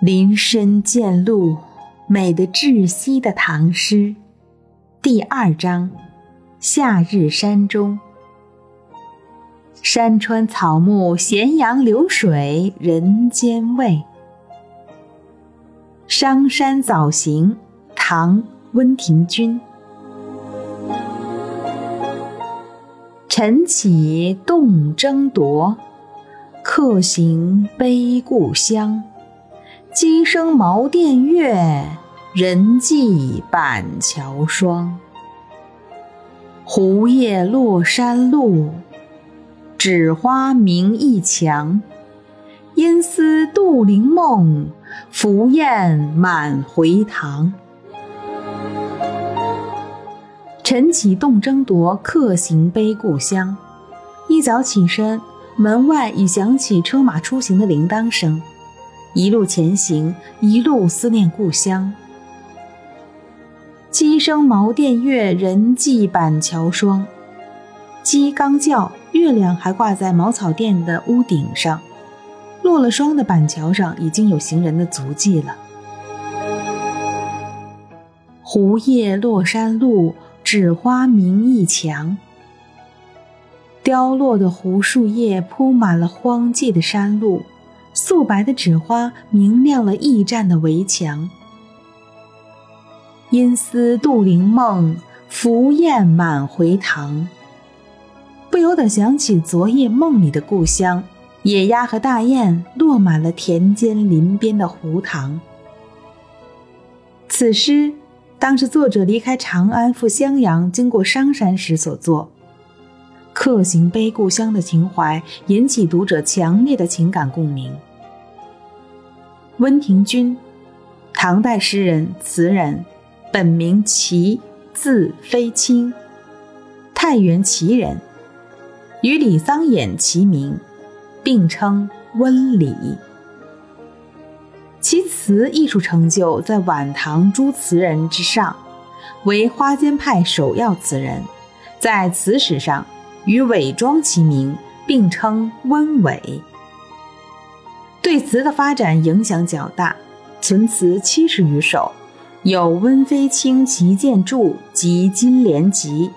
林深见鹿，美得窒息的唐诗，第二章：夏日山中。山川草木，咸阳流水人间味。商山早行，唐·温庭筠。晨起动征铎，客行悲故乡。鸡声茅店月，人迹板桥霜。胡叶落山路，枳花明驿墙。因思杜陵梦，凫雁满回塘。晨起动征铎，客行悲故乡。一早起身，门外已响起车马出行的铃铛声。一路前行，一路思念故乡。鸡声茅店月，人迹板桥霜。鸡刚叫，月亮还挂在茅草店的屋顶上。落了霜的板桥上，已经有行人的足迹了。胡叶落山路，纸花明驿墙。凋落的胡树叶铺满了荒寂的山路。素白的纸花明亮了驿站的围墙。因思杜陵梦，凫雁满回塘。不由得想起昨夜梦里的故乡，野鸭和大雁落满了田间林边的湖塘。此诗当是作者离开长安赴襄阳，经过商山时所作。客行悲故乡的情怀引起读者强烈的情感共鸣。温庭筠，唐代诗人、词人，本名齐，字飞卿，太原祁人，与李桑衍齐名，并称温李。词艺术成就在晚唐诸词人之上，为花间派首要词人，在词史上。与韦庄齐名，并称温韦。对词的发展影响较大，存词七十余首，有《温飞卿奇鉴注》及《金莲集》